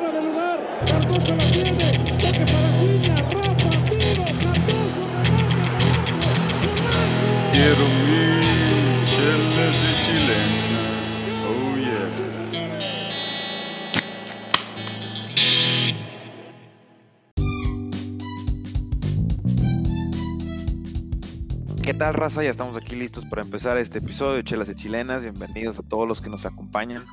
fuera de lugar. Cardoso la tiene. Toque para Ciña. Rafa, tiro. Cardoso, remate. Quiero tal, raza? Ya estamos aquí listos para empezar este episodio de Chelas y Chilenas. Bienvenidos a todos los que nos acompañan.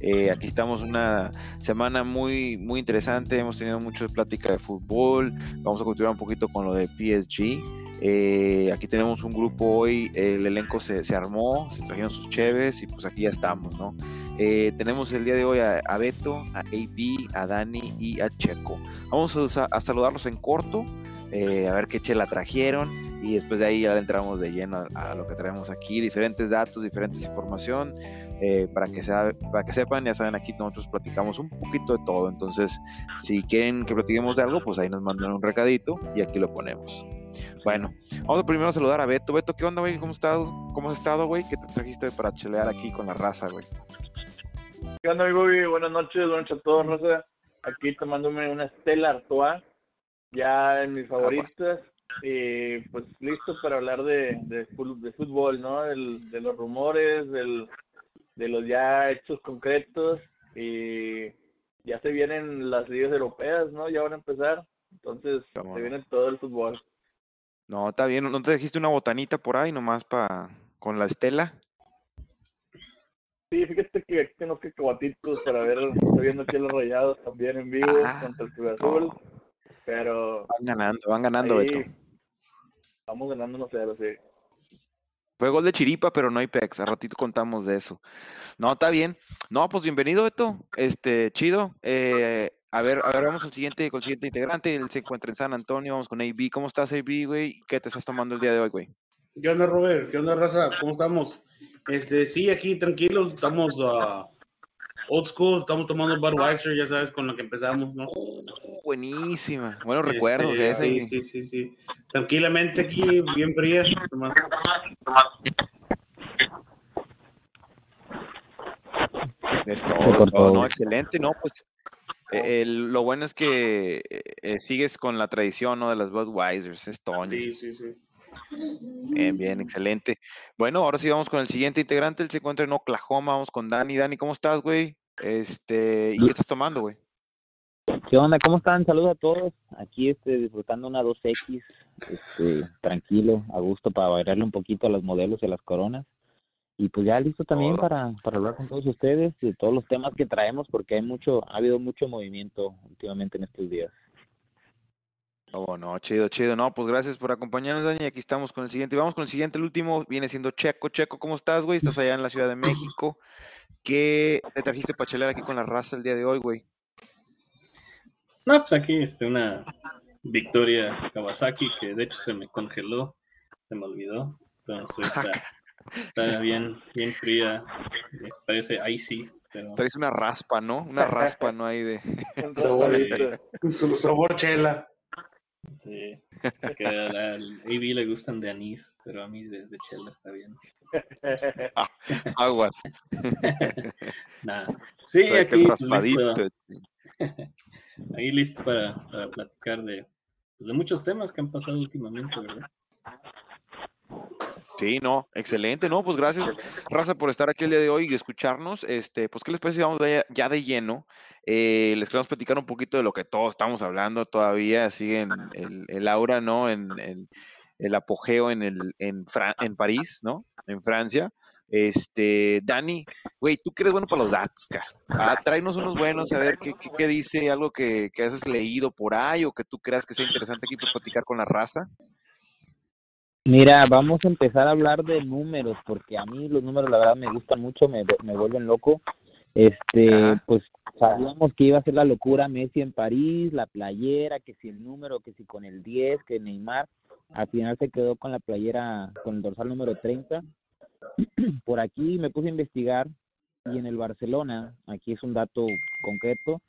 Eh, aquí estamos una semana muy, muy interesante. Hemos tenido mucha plática de fútbol. Vamos a continuar un poquito con lo de PSG. Eh, aquí tenemos un grupo hoy, el elenco se, se, armó, se trajeron sus cheves y pues aquí ya estamos, ¿no? Eh, tenemos el día de hoy a, a, Beto, a AB, a Dani y a Checo. Vamos a, a saludarlos en corto, eh, a ver qué chela trajeron y después de ahí ya entramos de lleno a, a lo que traemos aquí, diferentes datos, diferentes información, eh, para, que sea, para que sepan, ya saben, aquí nosotros platicamos un poquito de todo, entonces si quieren que platiquemos de algo, pues ahí nos mandan un recadito y aquí lo ponemos. Bueno, vamos a primero a saludar a Beto. Beto, ¿qué onda, güey? ¿Cómo, estás? ¿Cómo has estado, güey? ¿Qué te trajiste para chelear aquí con la raza, güey? ¿Qué onda, amigo? Buenas noches, buenas noches a todos, raza. Aquí tomándome una Stella Artois, ya en mis favoritas. Y pues listo para hablar de, de, de fútbol, ¿no? Del, de los rumores, del, de los ya hechos concretos. Y ya se vienen las ligas europeas, ¿no? Ya van a empezar. Entonces, se viene todo el fútbol. No, está bien. ¿No te dijiste una botanita por ahí nomás para con la estela? Sí, fíjate que aquí tengo cacahuatitos para ver, estoy viendo aquí los rayados también en vivo ah, contra el Cruz Azul. No. Pero. Van ganando, van ganando, ahí, Beto. Vamos ganando no sé, sí. Fue gol de Chiripa, pero no hay pex. A ratito contamos de eso. No, está bien. No, pues bienvenido, Beto. Este, chido. Eh, a ver, a ver, vamos al siguiente, con el siguiente integrante. Él se encuentra en San Antonio. Vamos con AB. ¿Cómo estás, AB, güey? ¿Qué te estás tomando el día de hoy, güey? ¿Qué onda, Robert? ¿Qué onda, raza? ¿Cómo estamos? Este, sí, aquí tranquilos. Estamos uh, old school. Estamos tomando Budweiser, ya sabes, con lo que empezamos, ¿no? Oh, buenísima. Buenos este, recuerdos de ese. Sí, sí, sí, sí. Tranquilamente aquí, bien fría. Nomás. Es todo, todo, no, excelente, no, pues eh, lo bueno es que eh, sigues con la tradición ¿no? de las Budweisers, es Toño. Sí, sí, sí. Bien, bien, excelente. Bueno, ahora sí vamos con el siguiente integrante, él se encuentra en Oklahoma, vamos con Dani. Dani, ¿cómo estás, güey? Este, ¿y qué estás tomando, güey? ¿Qué onda? ¿Cómo están? Saludos a todos. Aquí este, disfrutando una 2X, este, tranquilo, a gusto para bailarle un poquito a los modelos y a las coronas. Y pues ya listo también para, para hablar con todos ustedes de todos los temas que traemos, porque hay mucho, ha habido mucho movimiento últimamente en estos días. Oh, no, chido, chido. No, pues gracias por acompañarnos, Dani. Aquí estamos con el siguiente. Vamos con el siguiente, el último viene siendo Checo. Checo, ¿cómo estás, güey? Estás allá en la Ciudad de México. ¿Qué te trajiste para chelear aquí con la raza el día de hoy, güey? No, pues aquí este, una victoria Kawasaki que de hecho se me congeló, se me olvidó. Entonces está, está bien, bien fría, parece icy. Pero... Traes una raspa, ¿no? Una raspa, ¿no? Ahí de... Un sabor, sabor chela. Sí, que al, AB le gustan de anís, pero a mí de, de chela está bien. Aguas. Nada. Sí, aquí listo. Ahí listo para, para platicar de, pues, de muchos temas que han pasado últimamente, ¿verdad? Sí, no, excelente, no, pues gracias, Raza, por estar aquí el día de hoy y escucharnos. Este, pues, ¿qué les parece si vamos ya de lleno? Eh, les queremos platicar un poquito de lo que todos estamos hablando todavía, sigue en el, el aura, ¿no? En, el apogeo en, el, en, en París, ¿no? En Francia. Este, Dani, güey, tú que eres bueno para los datos, ah, tráenos unos buenos, a ver qué, qué, qué dice, algo que, que has leído por ahí o que tú creas que sea interesante aquí para platicar con la raza. Mira, vamos a empezar a hablar de números, porque a mí los números la verdad me gustan mucho, me, me vuelven loco. Este, Ajá. pues sabíamos que iba a ser la locura Messi en París, la playera, que si el número, que si con el 10, que Neymar, al final se quedó con la playera, con el dorsal número 30. Por aquí me puse a investigar y en el Barcelona, aquí es un dato concreto,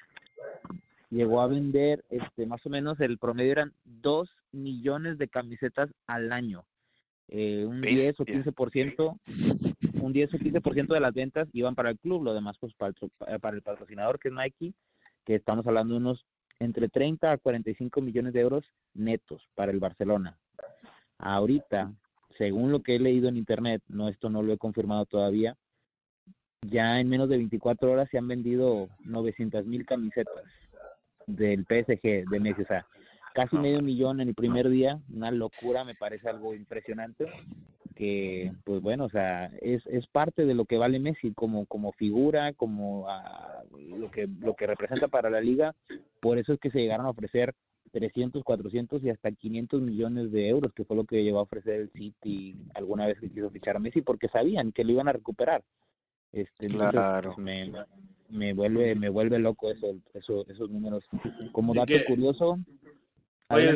llegó a vender este más o menos el promedio eran 2 millones de camisetas al año. Eh, un Bestia. 10 o 15%, un 10 o 15% de las ventas iban para el club, lo demás pues para el, para el patrocinador que es Nike, que estamos hablando de unos entre 30 a 45 millones de euros netos para el Barcelona. Ahorita, según lo que he leído en internet, no esto no lo he confirmado todavía, ya en menos de 24 horas se han vendido 900 mil camisetas del PSG de Messi, o sea, casi medio millón en el primer día, una locura, me parece algo impresionante, que pues bueno, o sea, es, es parte de lo que vale Messi como, como figura, como ah, lo, que, lo que representa para la liga, por eso es que se llegaron a ofrecer 300, 400 y hasta 500 millones de euros, que fue lo que llegó a ofrecer el City alguna vez que quiso fichar a Messi, porque sabían que lo iban a recuperar. Este, entonces, Claro. pues, me, me vuelve me vuelve loco eso, eso esos números. Como ¿Y dato curioso, Oye,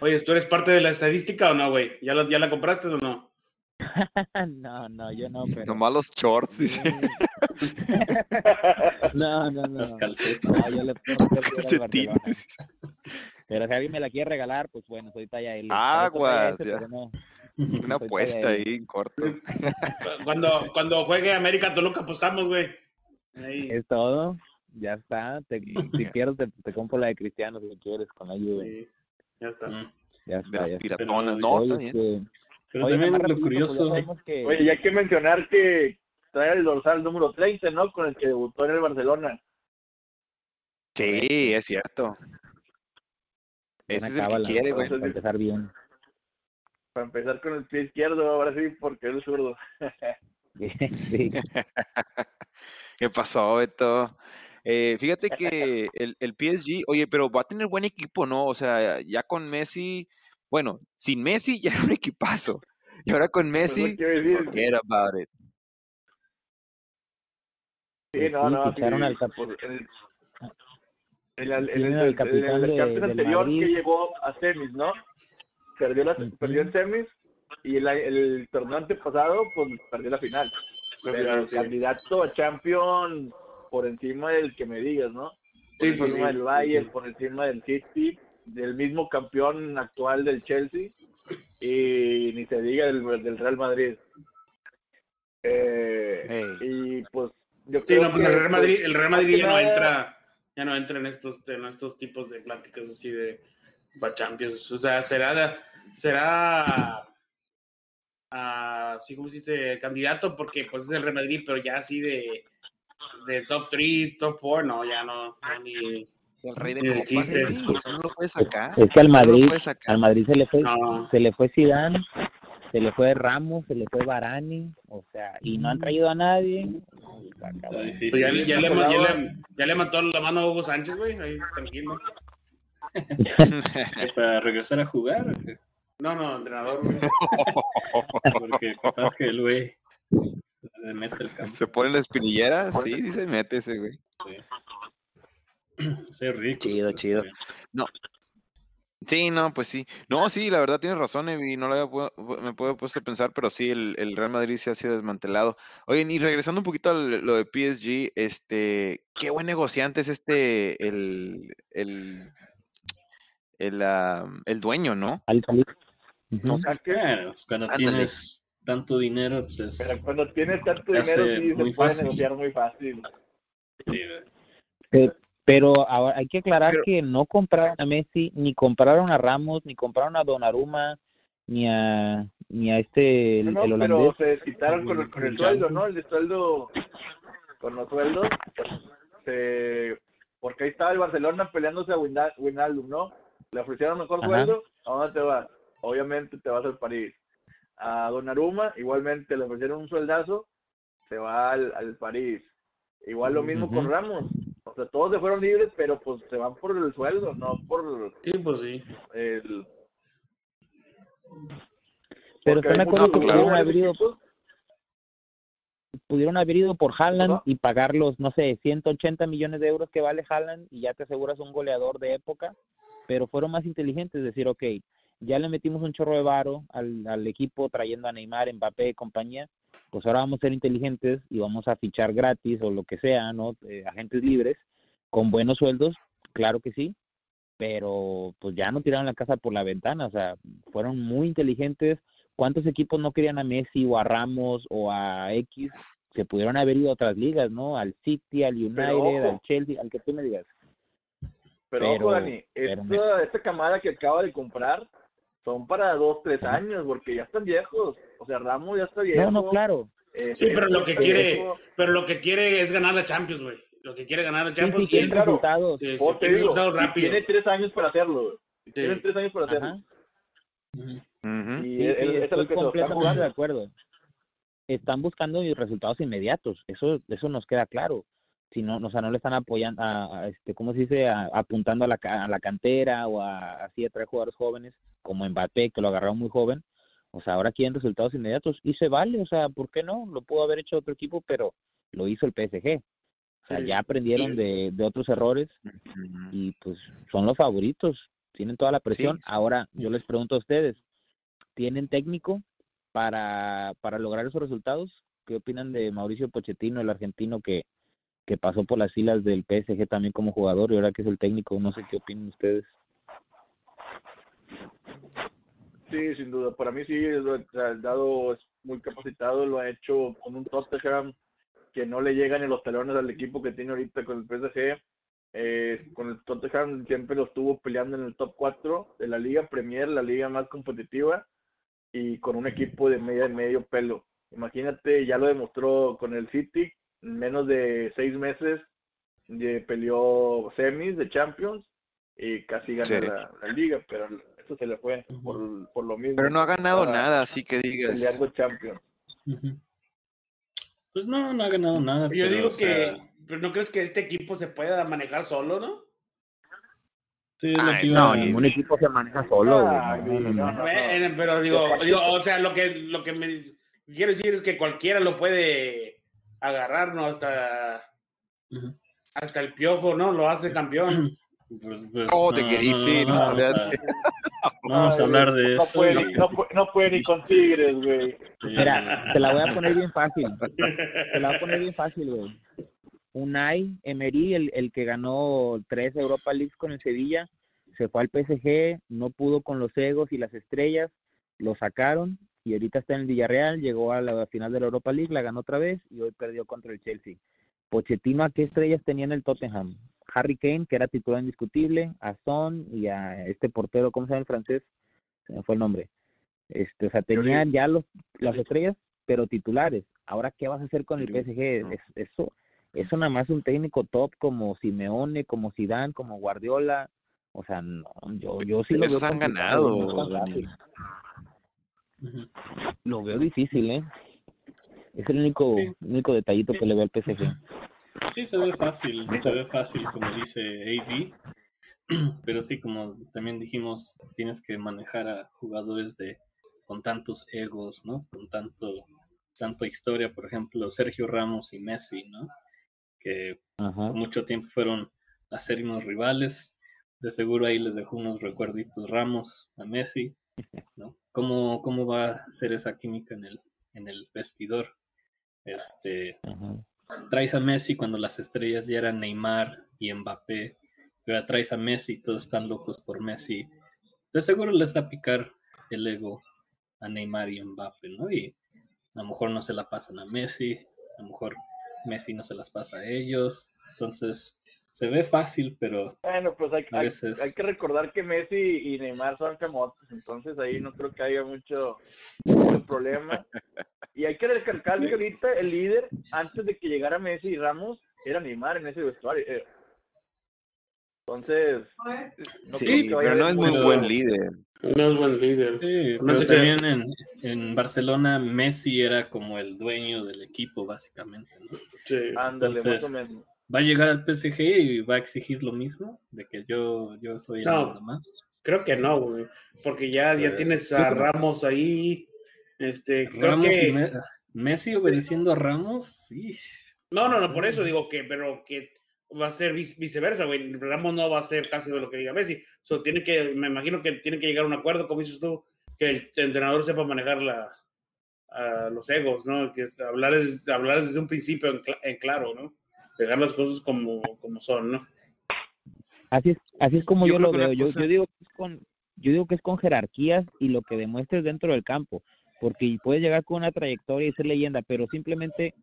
oye, ¿tú eres parte de la estadística o no, güey? ¿Ya, la- ¿Ya la compraste o no? no, no, yo no, pero Nomás los shorts, dice. no, no, no. Yo le pongo al Calcetines. Pero si alguien me la quiere regalar, pues bueno, soy talla L. Aguas, S, ya. pero no. Una Soy apuesta ahí en corto. Cuando, cuando juegue América Toluca apostamos, güey. Ahí. Es todo. Ya está. Te, si quieres, te, te compro la de Cristiano si quieres con la Juve. Sí, ya está. Mm. Ya De está. las Ya está. piratonas. Pero, No, Oye, está bien. este, Pero oye, también lo ya curioso, que- Oye, y hay que mencionar que trae el dorsal número 30, ¿no? Con el que debutó en el Barcelona. Sí, es cierto. Ese es el que quiere, para empezar bien. Para empezar con el pie izquierdo, ahora sí, porque es zurdo. sí. ¿Qué pasó, Beto? Eh, fíjate que el, el PSG, oye, pero va a tener buen equipo, ¿no? O sea, ya con Messi, bueno, sin Messi ya era un equipazo. Y ahora con Pues, Messi, forget about it. Sí, no, no. sí, al cap- por- el- el, el, al capitán el de- del anterior que llegó a semis, ¿no? Perdió, la, perdió en semis y el, el torneo antepasado, pues perdió la final. Pero el candidato a champion por encima del que me digas, ¿no? Por Sí, pues encima sí, del Bayern, sí. por encima del City, del mismo campeón actual del Chelsea y ni se diga del, del Real Madrid. Eh, Hey. y pues yo Sí, creo no, pues que, el Real Madrid, pues, el Real más Madrid ya no entra, ya no entra en estos, en estos tipos de pláticas así de para Champions. O sea, será, será así como se dice, candidato porque pues es el Real Madrid, pero ya así de, de top 3, top 4, no, ya no, no, ni El rey de copas, chiste. no lo puedes sacar. Es que al no Madrid, sacar. al Madrid se le fue, no. se le fue Zidane, se le fue Ramos, se le fue Varane, o sea, y no han traído a nadie. Pues ya, le- ya, le, ya, le, ya le mató la mano a Hugo Sánchez, güey, ahí tranquilo. Para regresar a jugar, ¿o qué? No, no, entrenador, güey. porque capaz que el güey le mete el campo. Se pone la espinillera, sí, sí se mete ese, güey. Sí, rico. Chido, chido. está Sí, no, pues sí. No, sí, la verdad tienes razón, Evi, no lo había me puedo puesto a pensar, pero sí, el, el Real Madrid se ha sido desmantelado. Oye, y regresando un poquito a lo de PSG, este, qué buen negociante es este, el, el, el, el dueño, ¿no? Al. Ujú. o sea que- cuando Ándale. tienes tanto dinero, pues es. Pero cuando tienes tanto dinero, sí se muy puede fácil. negociar muy fácil. sí, Pero ahora hay que aclarar Pero- que no compraron a Messi, ni compraron a Ramos, ni compraron a Donnarumma, ni a ni a este el, No, el no, holandés. pero se quitaron con el, con el El sueldo. ¿no? El de sueldo, con los sueldos, pues, se- porque ahí estaba el Barcelona peleándose a Wijnaldum, ¿no? Le ofrecieron mejor Ajá. sueldo, ¿a dónde te vas? Obviamente te vas al París. A Donnarumma, igualmente le ofrecieron un sueldazo, se va al, al París. Igual lo mismo con. Ramos. O sea, todos se fueron libres, pero pues se van por el sueldo, no por Sí, pues sí. el... Pero están de acuerdo que pudieron haber ido, pudieron haber ido por Haaland y pagar los, no sé, 180 millones de euros que vale Haaland y ya te aseguras un goleador de época, pero fueron más inteligentes, es decir, ok, ya le metimos un chorro de varo al, al equipo trayendo a Neymar, Mbappé y compañía, pues ahora vamos a ser inteligentes y vamos a fichar gratis o lo que sea, ¿no? Eh, agentes libres con buenos sueldos, claro que sí, pero pues ya no tiraron la casa por la ventana, o sea, fueron muy inteligentes. ¿Cuántos equipos no querían a Messi o a Ramos o a X? Se pudieron haber ido a otras ligas, ¿no? Al City, al United, al Chelsea, al que tú me digas. Pero, Pero- ojo, Dani, pero esta, esta camada que acaba de comprar son para dos, tres años, porque ya están viejos. O sea, Ramos ya está viejo. No, no, claro. eh, Sí, pero lo que quiere- viejo. Pero lo que quiere es ganar la Champions, güey. Lo que quiere ganar la Champions. sí, claro. resultados. Sí, Oh, digo, resultados rápidos. tiene tres años para hacerlo. güey. Sí. Tiene tres años para hacerlo. Ajá. Y Sí, es, sí, es estoy que completamente de acuerdo. Están buscando resultados inmediatos, eso eso nos queda claro. Si no, o sea, no le están apoyando, a, a, este, ¿cómo se dice? A- apuntando a la, a la cantera o a, así a traer jugadores jóvenes, como Mbappé, que lo agarraron muy joven. O sea, ahora quieren resultados inmediatos y se vale, o sea, ¿por qué no? Lo pudo haber hecho otro equipo, pero lo hizo el PSG. O sea, Sí. ya aprendieron de, de otros errores y pues son los favoritos, tienen toda la presión. sí. Ahora yo les pregunto a ustedes, ¿tienen técnico para, para lograr esos resultados? ¿Qué opinan de Mauricio Pochettino, el argentino que, que pasó por las filas del PSG también como jugador y ahora que es el técnico? No sé qué opinan ustedes. Sí, sin duda. Para mí sí, el dado es muy capacitado, lo ha hecho con un Tottenham que no le llegan ni los talones al equipo que tiene ahorita con el PSG. Eh, con el Tottenham siempre lo estuvo peleando en el top 4 de la Liga Premier, la liga más competitiva, y con un equipo de media medio pelo. Imagínate, ya lo demostró con el City, en menos de seis meses de peleó semis de Champions y casi ganó Sí. la, la liga, pero eso se le fue por, por lo mismo. Pero no ha ganado Para nada, así que digas. Peleando Champions. Pues no, no ha ganado nada. Yo pero, digo o sea, que. Pero no crees que este equipo se pueda manejar solo, ¿no? sí, Ah, No, a- sí. ningún equipo se maneja solo. güey. Ah, No, no, no. no, no. Bueno, pero digo, digo, o sea, lo que, lo que me quiero decir es que cualquiera lo puede agarrar, ¿no? Hasta, hasta el piojo, ¿no? Lo hace campeón. Pues- pues, Oh, te querí, sí, no, vamos, ya a, te- no vamos a hablar de no eso. Puede, no, no puede ni con Tigres, güey. Mira, te la voy a poner bien fácil. Te la voy a poner bien fácil, güey. Unai Emery, el, el que ganó tres Europa Leagues con el Sevilla, se fue al PSG, no pudo con los egos y las estrellas, lo sacaron y ahorita está en el Villarreal, llegó a la final de la Europa League, la ganó otra vez y hoy perdió contra el Chelsea. Pochettino, ¿a qué estrellas tenía en el Tottenham? Harry Kane, que era titular indiscutible, a Son y a este portero, ¿cómo se llama el francés? Se me fue el nombre. Este, o sea, tenían ya los, las estrellas, pero titulares. Ahora, ¿qué vas a hacer con el PSG? Es, eso, eso nada más un técnico top como Simeone, como Zidane, como Guardiola. O sea, no, yo, yo sí lo Esos veo han complicado, ganado, Lo veo difícil, ¿eh? Es el único, Sí. único detallito que le veo al PSG. Sí, se ve fácil, se ve fácil, como dice AD. Pero sí, como también dijimos, tienes que manejar a jugadores de con tantos egos, ¿no? Con tanto tanta historia, por ejemplo, Sergio Ramos y Messi, ¿no? Que Ajá. por mucho tiempo fueron acérrimos rivales. De seguro ahí les dejó unos recuerditos Ramos a Messi, ¿no? ¿Cómo, cómo va a ser esa química en el, en el vestidor? Este, Ajá. traes a Messi cuando las estrellas ya eran Neymar y Mbappé, pero traes a Messi, todos están locos por Messi. De seguro les va a picar el ego a Neymar y Mbappé, ¿no? Y a lo mejor no se la pasan a Messi, a lo mejor Messi no se las pasa a ellos. Entonces, se ve fácil, pero Bueno, pues hay, A hay, veces- hay que recordar que Messi y Neymar son famosos, entonces ahí no creo que haya mucho, mucho problema. Y hay que recalcar que ahorita el líder, antes de que llegara Messi y Ramos, era Neymar en ese vestuario. eh. Entonces, no Sí, que pero no es muy buen líder. No es buen líder. Sí, No sé qué- también en, en Barcelona Messi era como el dueño del equipo, básicamente, ¿no? Sí. Ándale, Entonces, más o menos. Va a llegar al PSG y va a exigir lo mismo, de que yo, yo soy el No. más. Creo que no, güey. Porque ya, ya Pues, tienes a creo- Ramos ahí. Este, creo Ramos que. y Me- Messi obedeciendo a Ramos, sí. No, no, no, por eso digo que, pero que va a ser vice- viceversa, güey. Ramos no va a hacer casi de lo que diga Messi. So, tiene que, me imagino que tiene que llegar a un acuerdo, como dices tú, que el entrenador sepa manejar la, a los egos, ¿no? Que hablar, es- hablar desde un principio en claro, ¿no? Dejar las cosas como, como son, ¿no? Así es, así es como Yo lo veo. Yo, digo que es con, yo digo que es con jerarquías y lo que demuestres dentro del campo, porque puedes llegar con una trayectoria y ser leyenda, pero simplemente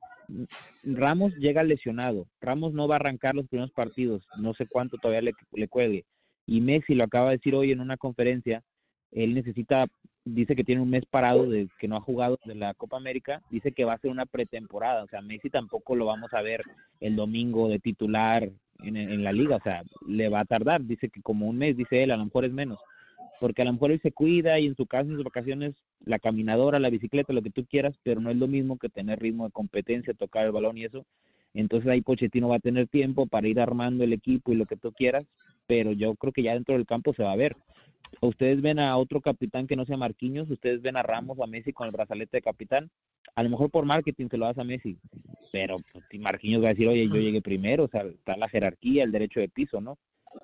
Ramos llega lesionado. Ramos no va a arrancar los primeros partidos. No sé cuánto todavía le, le cuelgue. Y Messi lo acaba de decir hoy en una conferencia. Él necesita, dice que tiene un mes parado de que no ha jugado de la Copa América. Dice que va a ser una pretemporada. O sea, Messi tampoco lo vamos a ver el domingo de titular en, en la liga. O sea, le va a tardar. Dice que como un mes, dice él, a lo mejor es menos porque a lo mejor él se cuida y en su casa, en sus vacaciones, la caminadora, la bicicleta, lo que tú quieras, pero no es lo mismo que tener ritmo de competencia, tocar el balón y eso. Entonces ahí Pochettino va a tener tiempo para ir armando el equipo y lo que tú quieras, pero yo creo que ya dentro del campo se va a ver. Ustedes ven a otro capitán que no sea Marquinhos, ustedes ven a Ramos o a Messi con el brazalete de capitán, a lo mejor por marketing se lo das a Messi, pero pues, Marquinhos va a decir, oye, yo llegué primero, o sea, está la jerarquía, el derecho de piso, ¿no?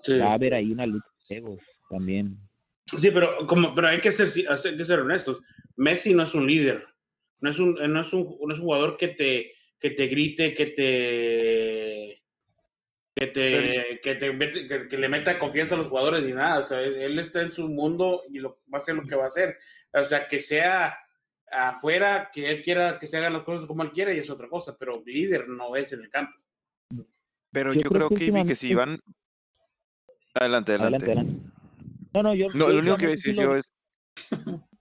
Va a haber ahí una lucha de egos también. Sí, pero, como, pero hay, que ser, hay que ser honestos. Messi no es un líder. No es un, no es un, no es un jugador que te, que te grite, que te. Que, te, que, te que, le meta confianza a los jugadores ni nada. O sea, él está en su mundo y lo, va a hacer lo que va a hacer. O sea, que sea afuera, que él quiera que se hagan las cosas como él quiere y es otra cosa, pero líder no es en el campo. Pero yo, creo, que, que, que si van. Adelante, adelante. adelante. No, no, yo. No, lo único que voy a decir yo es.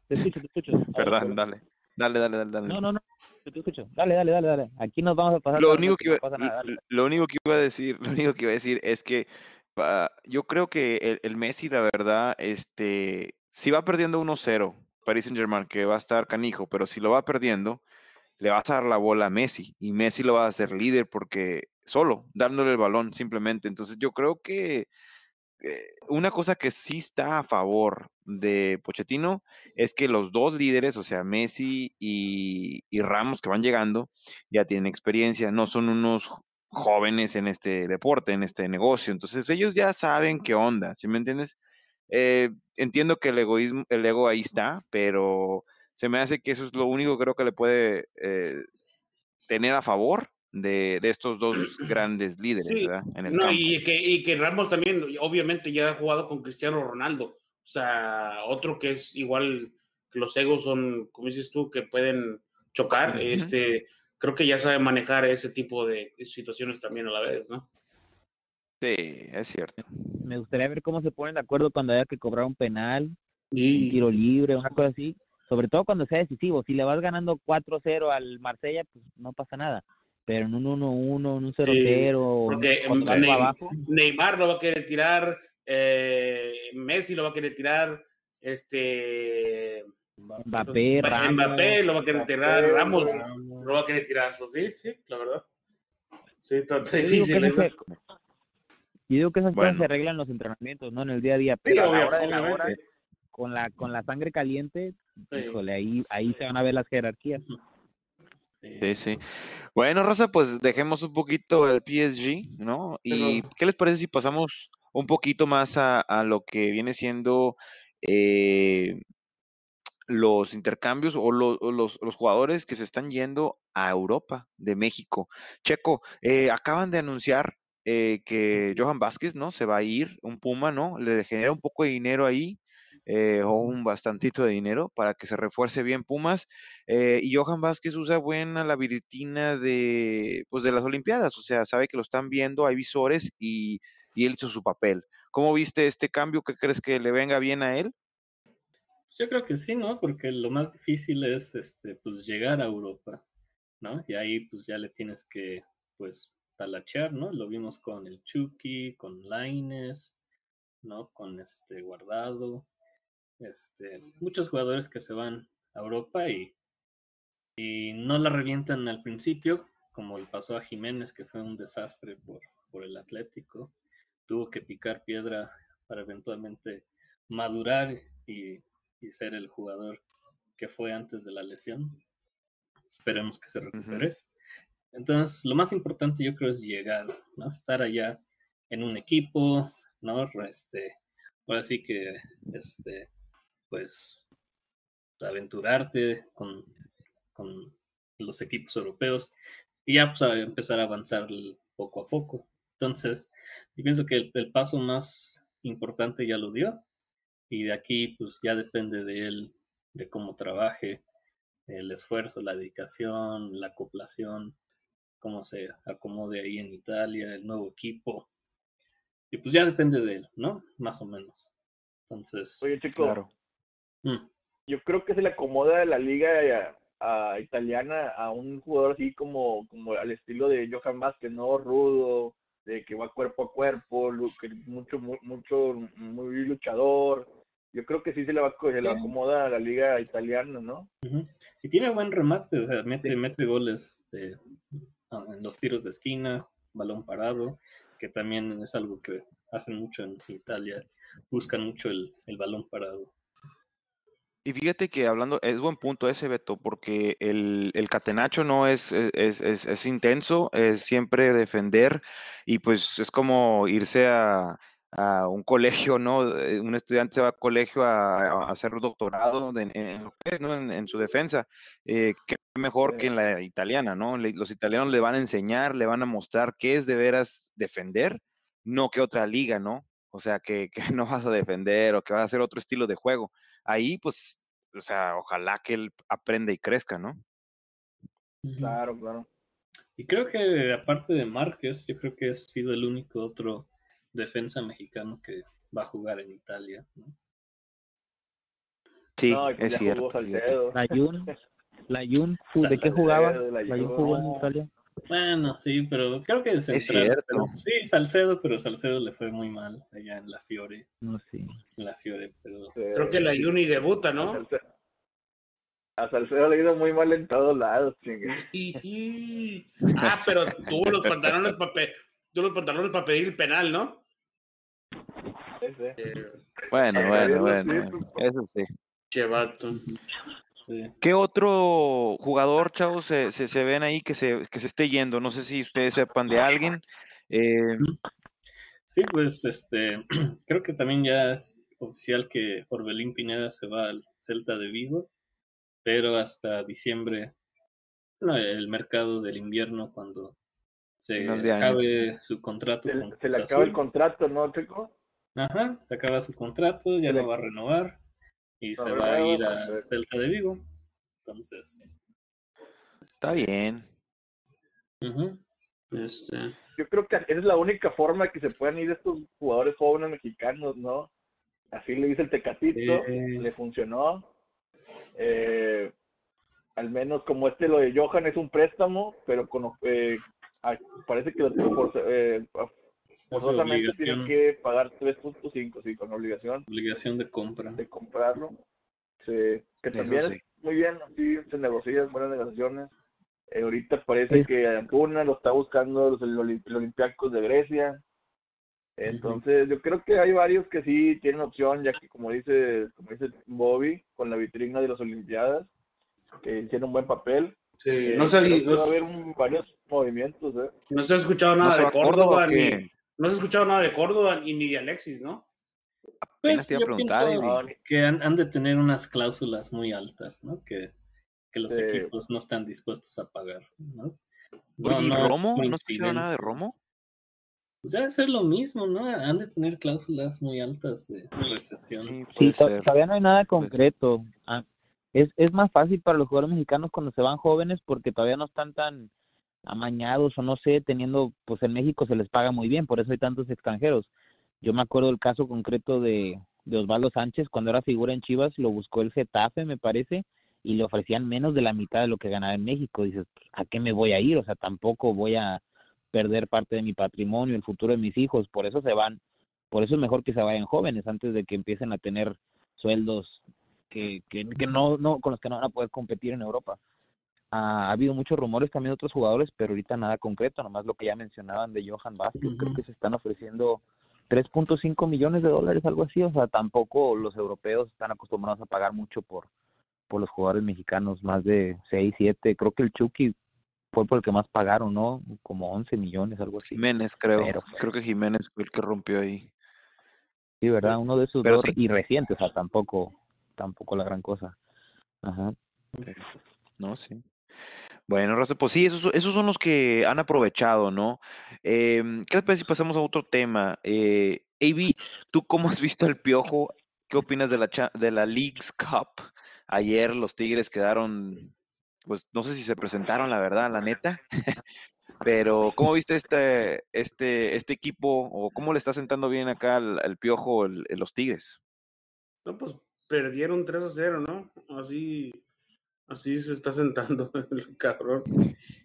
Te escucho, te escucho. Perdón, dale. Dale, dale, dale, dale. No, no, no. Te escucho. Dale, dale, dale, dale. Aquí nos vamos a pasar. Lo único que iba, lo único que iba a decir, lo único que iba a decir es que yo creo que el, el, Messi, la verdad, este, si va perdiendo 1-0, Paris Saint Germain, que va a estar canijo, pero si lo va perdiendo, le vas a dar la bola a Messi y Messi lo va a hacer líder porque solo dándole el balón simplemente. Entonces yo creo que una cosa que sí está a favor de Pochettino es que los dos líderes, o sea, Messi y, Ramos que van llegando, ya tienen experiencia, no son unos jóvenes en este deporte, en este negocio. Entonces ellos ya saben qué onda, ¿sí me entiendes? Eh, entiendo que el egoísmo, el ego ahí está, pero se me hace que eso es lo único que creo que le puede eh, tener a favor de, estos dos grandes líderes, ¿verdad? En el no, Y, que, y que Ramos también, obviamente, ya ha jugado con Cristiano Ronaldo. O sea, otro que es igual que los egos son, como dices tú, que pueden chocar. Este, creo que ya sabe manejar ese tipo de situaciones también a la vez, ¿no? Sí, es cierto. Me gustaría ver cómo se ponen de acuerdo cuando haya que cobrar un penal, un tiro libre, una cosa así. Sobre todo cuando sea decisivo. Si le vas ganando 4-0 al Marsella, pues no pasa nada pero en un 1-1, en un 0-0, porque Neymar lo va a querer tirar, eh, Messi lo va a querer tirar, este Mbappé, Mbappé lo va a querer tirar, Ramos lo va a querer tirar, eso sí, sí, la verdad. Sí, está difícil. Yo digo que esas cosas se arreglan en los entrenamientos, no en el día a día, pero a la hora de la hora, con la, con la sangre caliente, híjole, ahí, ahí se van a ver las jerarquías. Sí, sí. Bueno, Rosa, pues dejemos un poquito el PSG, ¿no? ¿Y qué les parece si pasamos un poquito más a, lo que viene siendo eh, los intercambios o, los, jugadores que se están yendo a Europa de México? Checo, eh, acaban de anunciar eh, que Johan Vázquez, ¿no? Se va a ir, un Puma, ¿no? Le genera un poco de dinero ahí eh, o un bastantito de dinero para que se refuerce bien Pumas. Eh, y Johan Vázquez usa buena la viritina de, pues de las Olimpiadas, o sea, sabe que lo están viendo, hay visores y, él hizo su papel. ¿Cómo viste este cambio? ¿Qué crees que le venga bien a él? Yo creo que sí, ¿no? Porque lo más difícil es este, pues llegar a Europa, ¿no? Y ahí pues ya le tienes que, pues, talachear, ¿no? Lo vimos con el Chucky, con Laines, ¿no? Con este Guardado. Este, muchos jugadores que se van a Europa y, y no la revientan al principio, como le pasó a Jiménez, que fue un desastre por, por el Atlético. Tuvo que picar piedra para eventualmente madurar y, y ser el jugador que fue antes de la lesión. Esperemos que se recupere. Entonces, lo más importante yo creo es llegar, ¿no? Estar allá en un equipo, ¿no? Este, ahora sí que este, pues aventurarte con, con los equipos europeos y ya pues a empezar a avanzar poco a poco. Entonces, yo pienso que el, paso más importante ya lo dio y de aquí pues ya depende de él, de cómo trabaje, el esfuerzo, la dedicación, la acoplación cómo se acomode ahí en Italia, el nuevo equipo. Y pues ya depende de él, ¿no? Más o menos. Entonces. Oye, chico. Claro. Mm, Yo creo que se le acomoda la liga a- a italiana a un jugador así como, como al estilo de Johan Vázquez, ¿no? Rudo, de que va cuerpo a cuerpo, mucho, mu- mucho, muy luchador. Yo creo que sí se le, va, se le acomoda a la liga italiana, ¿no? ujú. Y tiene buen remate, o sea, mete, mete goles de- ah, en los tiros de esquina, balón parado, que también es algo que hacen mucho en Italia. Buscan mucho el, el balón parado. Y fíjate que hablando, es buen punto ese, Beto, porque el, el catenacho no es, e, es, es, es intenso, es siempre defender y pues es como irse a, a un colegio, ¿no? Eh, Un estudiante va a colegio a, a hacer doctorado de- en, es, ¿no? en, en su defensa. Eh, qué mejor que en la italiana, ¿no? Los italianos le van a enseñar, le van a mostrar qué es de veras defender, no que otra liga, ¿no? O sea, que, que no vas a defender o que vas a hacer otro estilo de juego ahí, pues, o sea, ojalá que él aprenda y crezca, ¿no? Claro, claro. Y creo que aparte de Márquez, yo creo que ha sido el único otro defensa mexicano que va a jugar en Italia. ¿no? Sí, No, pues es cierto. La Jun, la Jun, ¿de qué jugaba? la Jun. jugó en Italia. Bueno, sí, pero creo que es central, cierto. pero- sí, Salcedo, pero Salcedo le fue muy mal allá en la Fiore, No sé. en la Fiore, pero Creo que la Uni debuta, ¿no? A Salcedo le ha ido muy mal en todos lados, chingue. Ah, pero tuvo los pantalones para tuvo los pantalones para pedir el penal, ¿no? Sí, sí. Bueno, Ay, bueno, sí, bueno, eso sí. Chevato. Sí. ¿Qué otro jugador, chavos, se, se, se ven ahí que se, que se esté yendo? No sé si ustedes sepan de alguien. Eh, Sí, pues este, creo que también ya es oficial que Orbelín Pineda se va al Celta de Vigo, pero hasta diciembre, no, el mercado del invierno, cuando se año. acabe su contrato Se, con se le acaba el contrato, ¿no, chico? Ajá, se acaba su contrato, ya le- no va a renovar y se va a ir a perfecto. Celta de Vigo. Entonces, está bien. ujú, este, Yo creo que esa es la única forma que se puedan ir estos jugadores jóvenes mexicanos, ¿no? Así le dice el Tecatito, Eh. le funcionó. Eh, al menos como este lo de Johan es un préstamo, pero con, eh, ah, parece que lo tienen obligación. que pagar 3.5, sí, con obligación obligación de compra. de comprarlo. Sí, que Eso también sí. es muy bien, sí, se negocia, buenas negociaciones. Eh, ahorita parece Sí. que Antuna lo está buscando los, los los Olympiacos de Grecia. Entonces, yo creo que hay varios que sí tienen opción, ya que como dice, como dice Bobby, con la vitrina de las Olimpiadas, que hicieron un buen papel. Sí, Eh, no, no, va a haber un- varios movimientos, ¿eh? no se ha escuchado ¿No nada va de Córdoba ni? No se ha escuchado nada de Córdoba y ni de Alexis, ¿no? Apenas te iba a preguntar, pienso que han, han de tener unas cláusulas muy altas, ¿no? Que, que los Sí. equipos no están dispuestos a pagar, ¿no? No, ¿y no es Romo? ¿No escucharon nada de. Romo? Pues debe ser lo mismo, ¿no? Han de tener cláusulas muy altas de recesión. Sí, Sí, todavía no hay nada concreto. Ah, es, es más fácil para los jugadores mexicanos cuando se van jóvenes porque todavía no están tan amañados o no sé, teniendo, pues en México se les paga muy bien, por eso hay tantos extranjeros. Yo me acuerdo del caso concreto de, de Osvaldo Sánchez, cuando era figura en Chivas, lo buscó el Getafe, me parece, y le ofrecían menos de la mitad de lo que ganaba en México. Dices, ¿a qué me voy a ir? O sea, tampoco voy a perder parte de mi patrimonio, el futuro de mis hijos, por eso se van, por eso es mejor que se vayan jóvenes antes de que empiecen a tener sueldos que, que, que no, no, con los que no van a poder competir en Europa. Ah, ha habido muchos rumores también de otros jugadores, pero ahorita nada concreto, nomás lo que ya mencionaban de Johan Vázquez, creo que se están ofreciendo 3.5 millones de dólares, algo así, o sea, tampoco los europeos están acostumbrados a pagar mucho por, por los jugadores mexicanos, más de 6, 7, creo que el Chucky fue por el que más pagaron, ¿no? Como 11 millones, algo así. Jiménez, creo. Pero, pues, Creo que Jiménez fue el que rompió ahí. Sí, ¿verdad? Uno de esos Pero dos sí. y reciente, o sea, tampoco, tampoco la gran cosa. Ajá. No, sí. Bueno, Raza, pues sí, esos, esos son los que han aprovechado, ¿no? Em, ¿qué les parece si pasamos a otro tema? Eh, AB, ¿tú cómo has visto el piojo? ¿Qué opinas de la, de la Leagues Cup? Ayer los Tigres quedaron, pues no sé si se presentaron, la verdad, la neta. Pero, ¿cómo viste este, este, este equipo o cómo le está sentando bien acá al, piojo los Tigres? No, pues perdieron 3 a 0, ¿no? Así, así se está sentando el cabrón.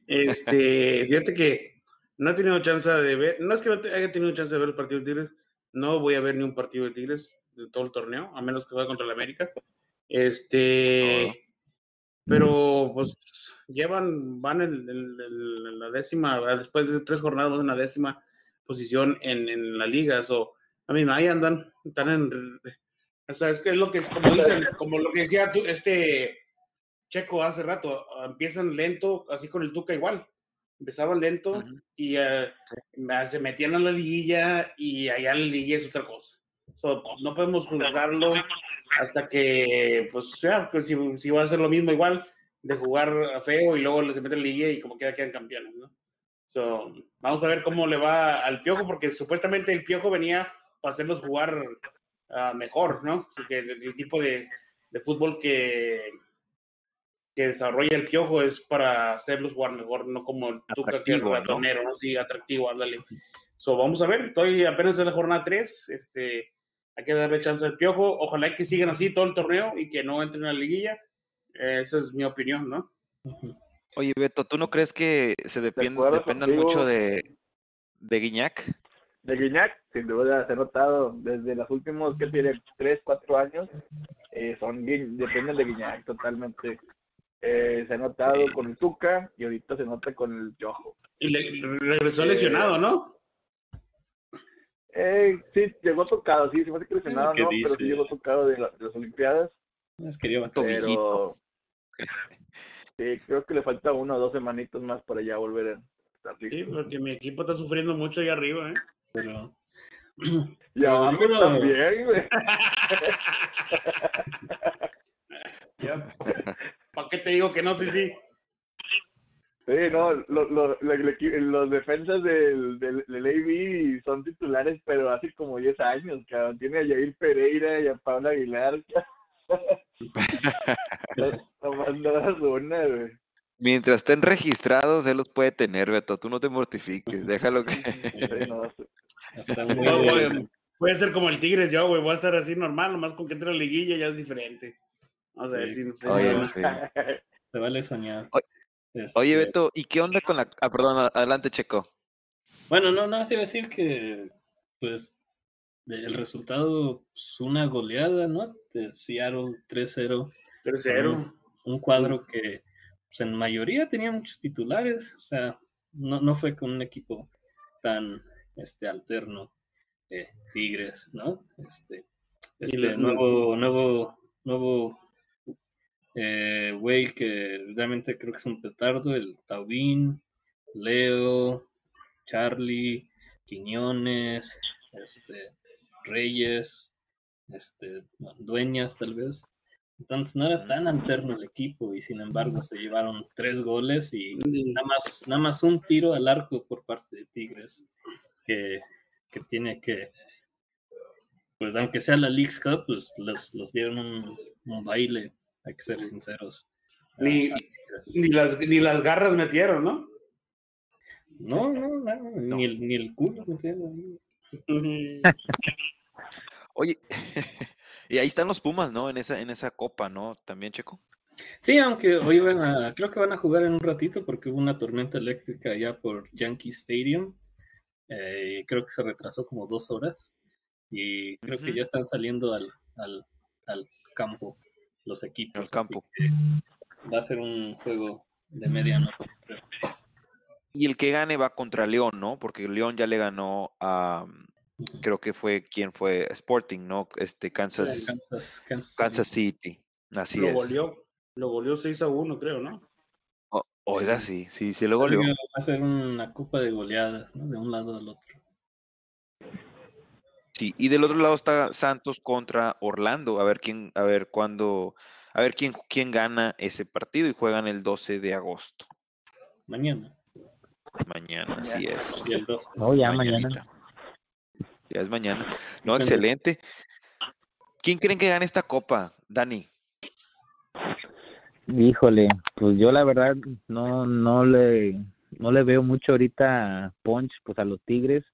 Este, fíjate que no he tenido chance de ver, no es que no haya tenido chance de ver el partido de Tigres, no voy a ver ni un partido de Tigres de todo el torneo, a menos que juegue contra el América. Este, pero pues llevan, van en, la décima, después de tres jornadas, en la décima posición en, la liga. So, a mí, ahí andan, están en. O sea, es que es lo que, como dicen, como lo que decía tú, este Checo hace rato, empiezan lento, así con el Tuca igual. Empezaban lento y eh, se metían a la liguilla y allá la liguilla es otra cosa. no podemos juzgarlo hasta que, pues, ya, pues, si, si va a ser lo mismo igual, de jugar feo y luego se mete en la liguilla y como queda quedan campeones, ¿no? So, vamos a ver cómo le va al Piojo, porque supuestamente el Piojo venía para hacerlos jugar uh, mejor, ¿no? Porque el, el tipo de, de, fútbol que, que desarrolla el Piojo es para hacerlos jugar mejor, no como el Tuca que es ratonero, ¿no? Sí, atractivo, ándale. So, vamos a ver, estoy apenas en la jornada 3, este, hay que darle chance al Piojo, ojalá que sigan así todo el torneo y que no entren a la liguilla, esa es mi opinión, ¿no? Oye, Beto, ¿tú no crees que se depende, dependan mucho de, de Guiñac? De Guiñac, sin duda, se ha notado desde los últimos, ¿qué tiene? Tres, cuatro años, eh, son dependen de Guiñac totalmente. Eh, se ha notado con el Tuca y ahorita se nota con el Yojo. Y regresó lesionado, ¿no? Eh, sí, llegó tocado, sí, se fue lesionado, ¿no? Pero sí llegó tocado de, de las Olimpiadas. Es querido pero sí, creo que le falta uno o dos semanitos más para ya volver a estar listo. Sí, porque mi equipo está sufriendo mucho ahí arriba, ¿eh? Pero... Ya, a mí también, güey. ¿Para qué te digo que no? Sí, sí. Sí, no, los, los, los defensas del, del, del AB son titulares, pero hace como 10 años, cabrón. Tiene a Jair Pereira y a Pablo Aguilar. Mientras estén registrados, él los puede tener, Beto. Tú no te mortifiques, déjalo que. puede ser como el Tigres, yo, güey. Voy a estar así normal, nomás con que entre la liguilla ya es diferente. Vamos a ver si. Se vale soñar. Oye, este Beto, ¿y qué onda con la. Ah, perdón, adelante, Checo. Bueno, no, no, se iba a decir que, pues, el resultado, es pues, una goleada, ¿no? De Seattle 3-0. 3-0. Un, cuadro que pues, en mayoría tenía muchos titulares, o sea, no, no fue con un equipo tan este, alterno, eh, Tigres, ¿no? Este, este nuevo, nuevo, nuevo eh, güey que realmente creo que es un petardo, el Taubín, Leo, Charlie, Quiñones, este, Reyes, este, dueñas tal vez. Entonces no era tan alterno el equipo y sin embargo se llevaron tres goles y nada más, nada más un tiro al arco por parte de Tigres que, que tiene que, pues aunque sea la League Cup, pues los, los dieron un, baile, hay que ser sinceros. Ni, ni, las, ni las garras metieron, ¿no? No, no, no, Ni, el, ni el culo metieron. Oye, y ahí están los Pumas, ¿no? En esa, en esa copa, ¿no? También, Checo. Sí, aunque hoy van a, creo que van a jugar en un ratito porque hubo una tormenta eléctrica allá por Yankee Stadium. Eh, creo que se retrasó como dos horas y creo que ya están saliendo al, al, al campo los equipos. Al campo. Va a ser un juego de medianoche. Y el que gane va contra León, ¿no? Porque León ya le ganó a, creo que fue quien fue Sporting, ¿no? Este Kansas, Kansas, City. Así lo es. Goleó, lo goleó 6 a 1, creo, ¿no? oiga, sí, sí, sí lo goleó. Va a ser una copa de goleadas, ¿no? De un lado al otro. Sí, y del otro lado está Santos contra Orlando. A ver quién, a ver cuándo, a ver quién, quién gana ese partido y juegan el 12 de agosto. Mañana. Mañana, así es. Y el 12. No, ya mañana. Ya es mañana. No, excelente. ¿Quién creen que gane esta copa, Dani? Híjole, pues yo la verdad no no le no le veo mucho ahorita punch pues a los Tigres.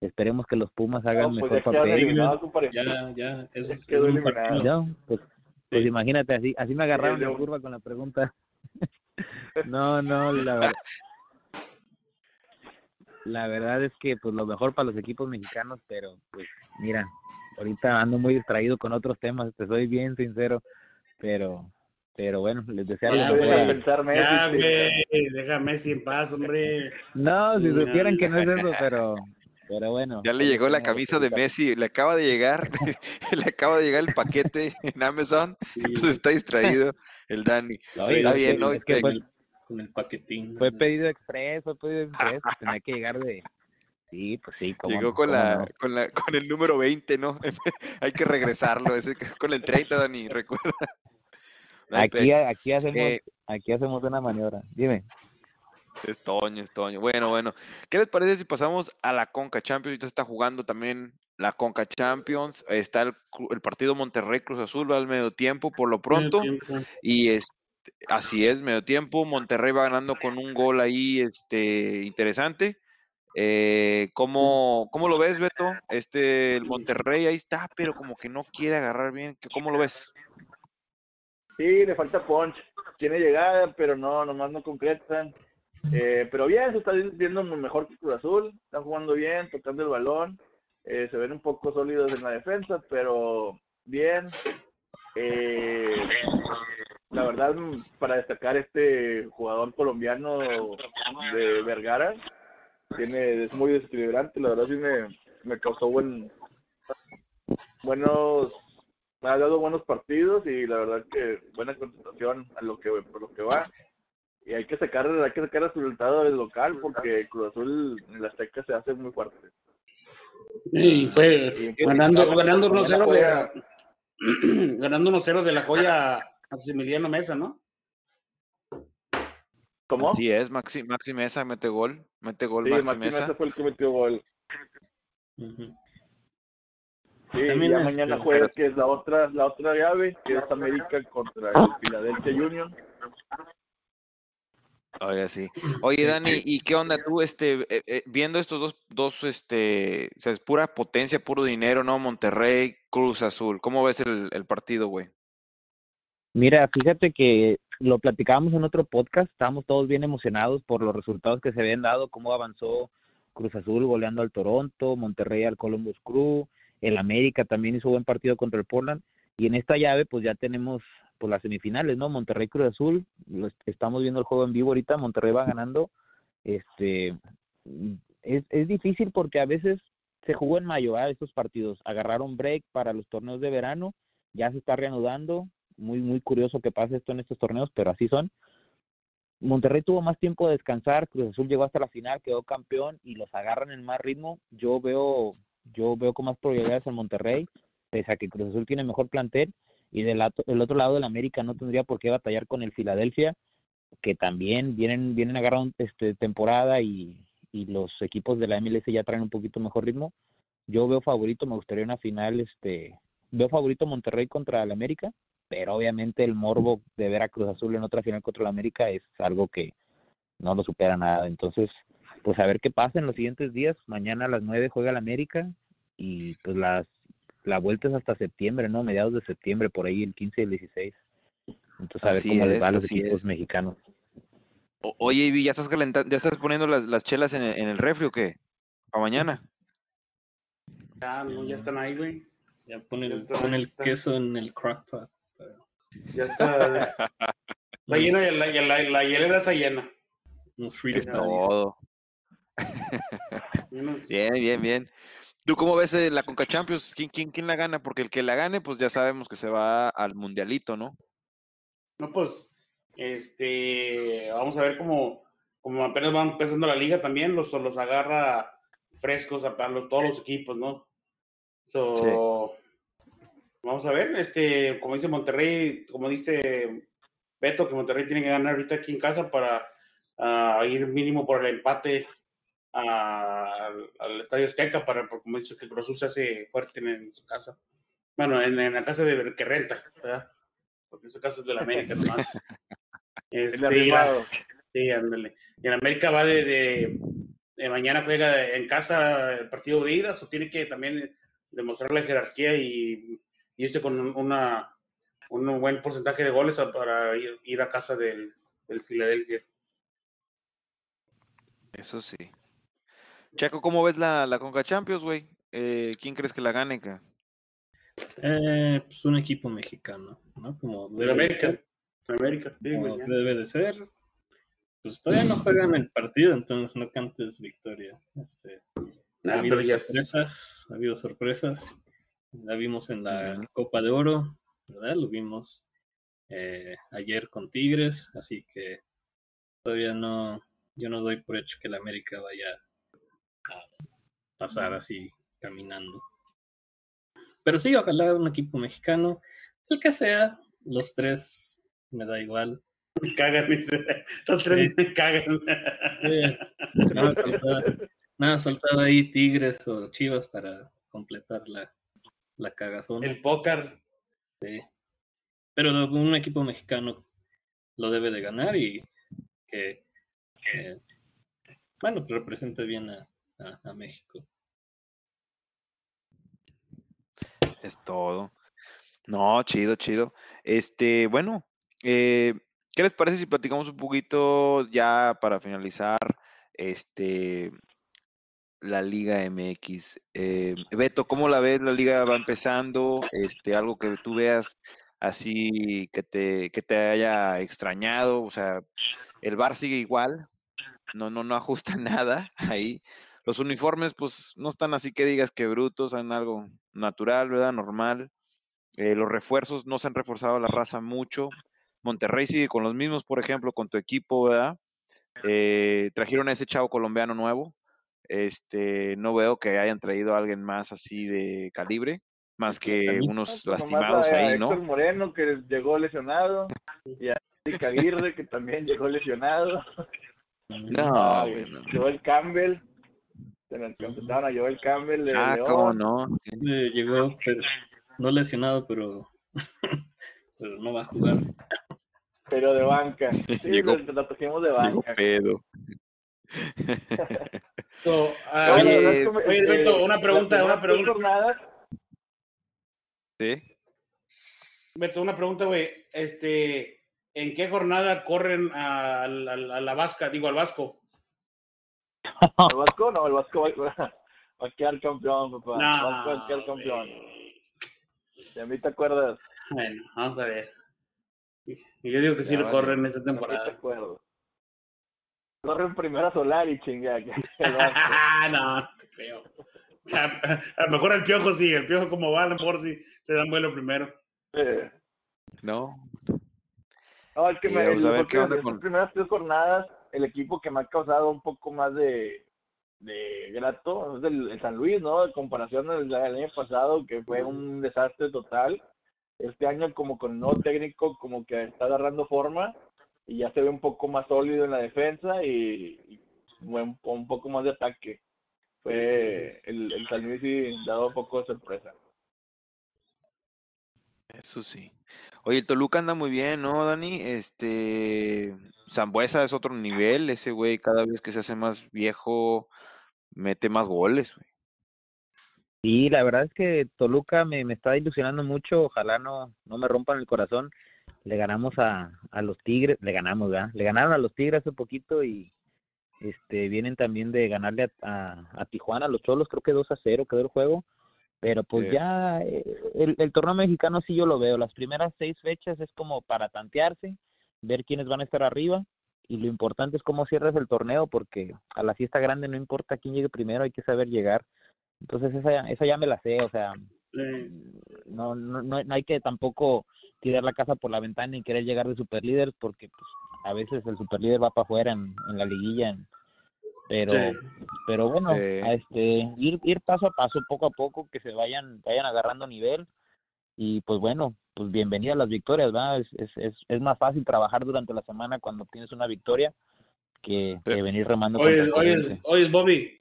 Esperemos que los Pumas hagan No, pues mejor papel. Ya, ya, eso Ya es, quedó es un eliminado. partido. No, pues, pues Sí. imagínate, así, así me agarraron en León. curva con la pregunta. no, no, la verdad. La verdad es que pues lo mejor para los equipos mexicanos, pero pues mira, ahorita ando muy distraído con otros temas, te soy bien sincero, pero pero bueno, les deseo Ya, lo sí. güey, en paz, hombre. No, si No. supieran que no es eso, pero pero bueno. Ya le llegó la camisa de. Messi, le acaba de llegar, le acaba de llegar el paquete en Amazon, Sí, entonces está distraído el Dani. Oye, Está es bien, ¿no? es que con, fue, el, con el paquetín. fue pedido express, fue pedido express, pues tenía que llegar de Sí, pues sí, cómo Llegó no, con la, no. con la, con el número 20, ¿no? Hay que regresarlo, ese, con el 30, Dani, recuerda. No Aquí, aquí hacemos, Eh, aquí hacemos una maniobra. Dime. Es Toño, es Toño. Bueno, bueno. ¿Qué les parece si pasamos a la Conca Champions? Ahorita está jugando también la Conca Champions. Está el, partido Monterrey Cruz Azul, va al medio tiempo por lo pronto. Y es, así es, medio tiempo. Monterrey va ganando con un gol ahí este, interesante. Eh, ¿cómo, ¿Cómo lo ves, Beto? Este, el Monterrey ahí está, pero como que no quiere agarrar bien. ¿Qué- ¿Cómo lo ves? Sí, le falta punch. Tiene llegada, pero no, nomás no concretan. Eh, pero bien, se está viendo mejor que Cruz Azul. Están jugando bien, tocando el balón. Eh, se ven un poco sólidos en la defensa, pero bien. Eh, la verdad, mm, para destacar este jugador colombiano de Vergara, tiene, es muy desequilibrante. La verdad, sí me, me causó buen, buenos me ha dado buenos partidos y la verdad que buena concentración a lo que por lo que va y hay que sacar hay que sacar el resultado del local porque Cruz Azul en la Azteca se hace muy fuerte Y fue Y- ganando, ganando Mañana 1-0 de, ganando 1-0 de la joya Maximiliano Mesa, ¿no? ¿cómo? Así es, Maxi, Maxi Mesa mete gol. Mete gol sí, Maxi Maxi Mesa. Mesa fue el que metió gol sí También ya este- mañana juega que es la otra la otra llave que es América contra el Philadelphia Union Oye, sí. Oye, Dani, ¿y qué onda tú, este, eh, eh, viendo estos dos, dos, este, o sea, es pura potencia, puro dinero, ¿no? Monterrey, Cruz Azul. ¿Cómo ves el, el partido, güey? Mira, fíjate que lo platicábamos en otro podcast, estábamos todos bien emocionados por los resultados que se habían dado, cómo avanzó Cruz Azul goleando al Toronto, Monterrey al Columbus Crew, el América también hizo buen partido contra el Portland, y en esta llave pues ya tenemos pues las semifinales, ¿no? Monterrey Cruz Azul, estamos viendo el juego en vivo ahorita, Monterrey va ganando, este es, es difícil porque a veces se jugó en mayo, ¿verdad? Estos partidos, agarraron break para los torneos de verano, ya se está reanudando, muy muy curioso que pase esto en estos torneos, pero así son. Monterrey tuvo más tiempo de descansar, Cruz Azul llegó hasta la final, quedó campeón y los agarran en más ritmo. Yo veo yo veo con más probabilidades en Monterrey, pese a que Cruz Azul tiene mejor plantel y del lato- el otro lado del América no tendría por qué batallar con el Filadelfia, que también vienen vienen agarrando este temporada y y los equipos de la MLS ya traen un poquito mejor ritmo. Yo veo favorito, me gustaría una final este veo favorito Monterrey contra el América, pero obviamente el morbo de ver a Cruz Azul en otra final contra el América es algo que no lo supera nada. Entonces, pues a ver qué pasa en los siguientes días. Mañana a las 9 juega el América y pues las la vuelta es hasta septiembre, ¿no? Mediados de septiembre, por ahí el 15 y el 16. Entonces, a ver Así cómo les es, va a los equipos es. mexicanos. O- oye, Ivy, ¿ya estás calentando, ya estás poniendo las, las chelas en el, en el refri o qué? ¿Para mañana? Ya, no, ya están ahí, güey. Ya pone Ya el, queso en el crock pot. pero Ya está. La, llena, la, la, la hielera está llena. Unos Es todo. Bien, bien, bien. ¿Tú cómo ves eh, la Conca Champions? ¿Quién, quién, ¿Quién la gana? Porque el que la gane, pues ya sabemos que se va al mundialito, ¿no? No, pues, este, vamos a ver cómo, como apenas van empezando la liga también, los, los agarra frescos a, a los, todos los equipos, ¿no? So, Vamos a ver, este, como dice Monterrey, como dice Beto, que Monterrey tiene que ganar ahorita aquí en casa para ah, ir mínimo por el empate a- al, al Estadio Azteca, para, porque como dice que Cruz Azul se hace fuerte en, en su casa. Bueno, en, en la casa de que renta, ¿verdad? Porque su casa es de la América nomás. el Este, arrimado Sí, ándale. Y en América va de, de, de mañana juega en casa el partido de idas o tiene que también demostrar la jerarquía y y irse con una, un buen porcentaje de goles para ir, ir a casa del, del Filadelfia. Eso sí. Chaco, ¿cómo ves la, la Conca Champions, güey? Eh, ¿Quién crees que la gane? Ca? Eh, pues un equipo mexicano, ¿no? Como De América. De América, sí, como güey, ya. debe de ser. Pues todavía no juegan el partido, entonces no cantes victoria. Este, ha Nah, habido pero ya es- sorpresas, ha habido sorpresas. La vimos en la. Copa de Oro, ¿verdad? Lo vimos eh, ayer con Tigres, así que todavía no, yo no doy por hecho que la América vaya a pasar así caminando. Pero sí, ojalá un equipo mexicano, el que sea, los tres, me da igual. Me cagan, dice. Los tres me cagan. Eh, nada, faltaba ahí Tigres o Chivas para completar la, la cagazón. El póker. Sí. Pero un equipo mexicano lo debe de ganar y que, que, bueno, represente bien a, a- México. Es todo. No, chido, chido. Este, bueno, eh, ¿qué les parece si platicamos un poquito ya para finalizar este la Liga MX? Eh, Beto, ¿cómo la ves? La liga va empezando, este, algo que tú veas así que te, que te haya extrañado, o sea, el bar sigue igual, no, no, no ajusta nada ahí. Los uniformes, pues, no están así que digas que brutos, son algo natural, ¿verdad? Normal. Eh, los refuerzos no se han reforzado la raza mucho. Monterrey sigue con los mismos, por ejemplo, con tu equipo, ¿verdad? Eh, trajeron a ese chavo colombiano nuevo. Este, no veo que hayan traído a alguien más así de calibre, más que unos lastimados ahí, Héctor ¿no? Moreno, que llegó lesionado, y a Eric Aguirre, que también llegó lesionado. No, Ah, güey, no. Joel Campbell, se nos empezaron a Joel Campbell de Ah, León, cómo no. Eh, llegó, pero, no lesionado, pero, pero no va a jugar. pero de banca. Sí, Llegó- lo, lo trajimos de banca. pedo. So, ah, No, la Oye, como, oye, este, Beto, una pregunta, una pregunta. jornadas, ¿Sí? Beto, una pregunta, güey. Este, ¿en qué jornada corren a, la- a la Vasca, digo al Vasco? El Vasco, no, el Vasco va, va a quedar campeón, papá. el No, Vasco va a quedar campeón. De mí te acuerdas. Bueno, vamos a ver. Y Yo digo que sí Ya lo vale. corren esta De mí te temporada. acuerdo. Corren primero a Solar y chinga. el no, qué feo. A, a lo mejor el piojo sí, el piojo como va, a lo mejor sí le dan vuelo primero. Eh, No. No, el que me, vamos a el- ver porque qué onda con- estas primeras tres jornadas, el equipo que me ha causado un poco más de, de grato es el, el San Luis, ¿no? En comparación al, al año pasado, que fue un desastre total. Este año, como con el nuevo técnico, como que está agarrando forma y ya se ve un poco más sólido en la defensa y, y buen- un poco más de ataque. Fue el, el San Luis sí dado un poco de sorpresa. Eso sí. Oye, el Toluca anda muy bien, ¿no, Dani? Este, Zambuesa es otro nivel, ese güey cada vez que se hace más viejo mete más goles, güey. Sí, la verdad es que Toluca me, me está ilusionando mucho. Ojalá no, no me rompan el corazón. Le ganamos a, a los Tigres, le ganamos, ¿verdad? Le ganaron a los Tigres hace poquito y este vienen también de ganarle a, a, a Tijuana, a los Cholos, creo que 2 a 0 quedó el juego. Pero pues Sí. ya eh, el, el torneo mexicano sí yo lo veo. Las primeras seis fechas es como para tantearse, ver quiénes van a estar arriba. Y lo importante es cómo cierras el torneo, porque a la fiesta grande no importa quién llegue primero, hay que saber llegar. Entonces esa, ya- esa ya me la sé, o sea, Sí. no, no, no, no hay que tampoco tirar la casa por la ventana y querer llegar de superlíder porque pues, a veces el superlíder va para afuera en, en la liguilla. en- pero Sí. pero bueno, Sí. a este ir ir paso a paso, poco a poco, que se vayan vayan agarrando nivel y pues bueno, pues bienvenidas las victorias, ¿verdad? Es, es, es, es más fácil trabajar durante la semana cuando tienes una victoria que, que venir remando Oye, oye, oye, Bobby,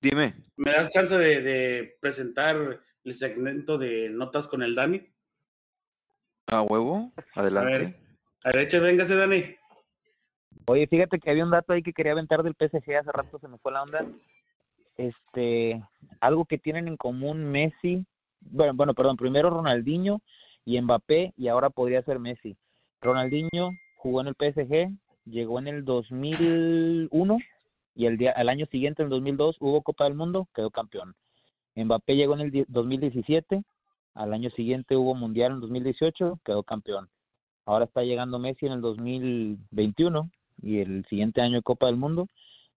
Dime. ¿me das chance de, de presentar el segmento de notas con el Dani? A huevo, A adelante. ver, a ver, véngase, Dani. Oye, fíjate que había un dato ahí que quería aventar del PSG, hace rato se me fue la onda. Este, algo que tienen en común Messi, bueno, bueno, perdón, primero Ronaldinho y Mbappé y ahora podría ser Messi. Ronaldinho jugó en el PSG, llegó en el 2001 y el día, al año siguiente, en el 2002, hubo Copa del Mundo, quedó campeón. Mbappé llegó en el 2017, al año siguiente hubo Mundial en 2018, quedó campeón. Ahora está llegando Messi en el 2021 y el siguiente año Copa del Mundo.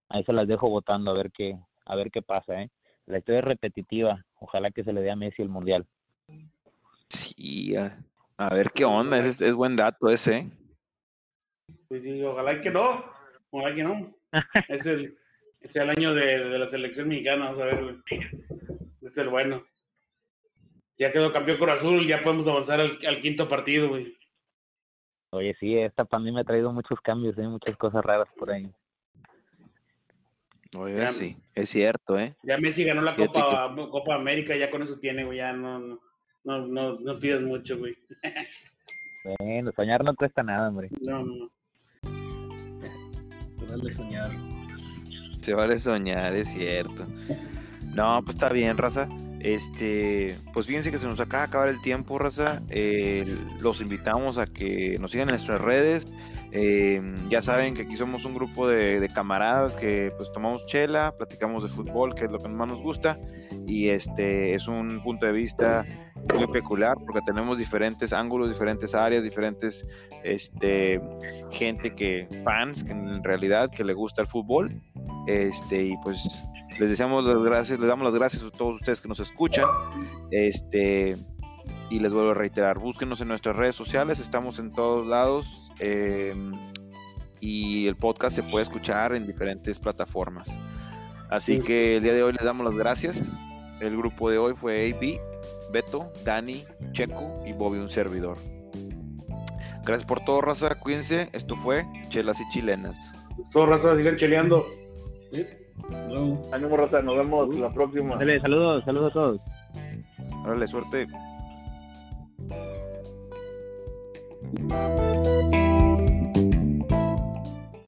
Ahí se las dejo votando a ver qué a ver qué pasa, ¿eh? La historia es repetitiva. Ojalá que se le dé a Messi el Mundial. Sí, a, a ver qué onda. Es, es buen dato ese. ¿eh? Sí, sí, ojalá que no. Ojalá que no. es, el, es el año de, de la selección mexicana, vamos a ver, güey. Es el bueno. Ya quedó campeón con Azul, ya podemos avanzar al, al quinto partido, güey. Oye, sí, esta pandemia ha traído muchos cambios, ¿eh? muchas cosas raras por ahí. Oye, Ya. sí, es cierto, ¿eh? Ya Messi ganó la Copa, Copa América, ya con eso tiene, güey. Ya no, no, no, no, no pidas mucho, güey. Bueno, soñar no cuesta nada, hombre. No, no. Te vale soñar. Se vale soñar, es cierto. No, pues está bien, raza. Este, pues fíjense que se nos acaba de acabar el tiempo, raza. Eh, los invitamos a que nos sigan en nuestras redes. Eh, ya saben que aquí somos un grupo de, de camaradas que pues tomamos chela, platicamos de fútbol, que es lo que más nos gusta. Y este es un punto de vista muy peculiar porque tenemos diferentes ángulos, diferentes áreas, diferentes este, gente que, fans, que en realidad que le gusta el fútbol. Este, y pues les deseamos las gracias, les damos las gracias a todos ustedes que nos escuchan. Este, y les vuelvo a reiterar, búsquenos en nuestras redes sociales, estamos en todos lados. eh, y el podcast se puede escuchar en diferentes plataformas. Así Sí. que el día de hoy les damos las gracias. El grupo de hoy fue AB, Beto, Dani, Checo y Bobby, un servidor. Gracias por todo, raza. Cuídense. Esto fue Chelas y Chilenas. Todos raza, sigan cheleando. Sí. Luego. Ánimo, Rosa, nos vemos la próxima. Dale, saludos, saludos a todos. Órale, suerte.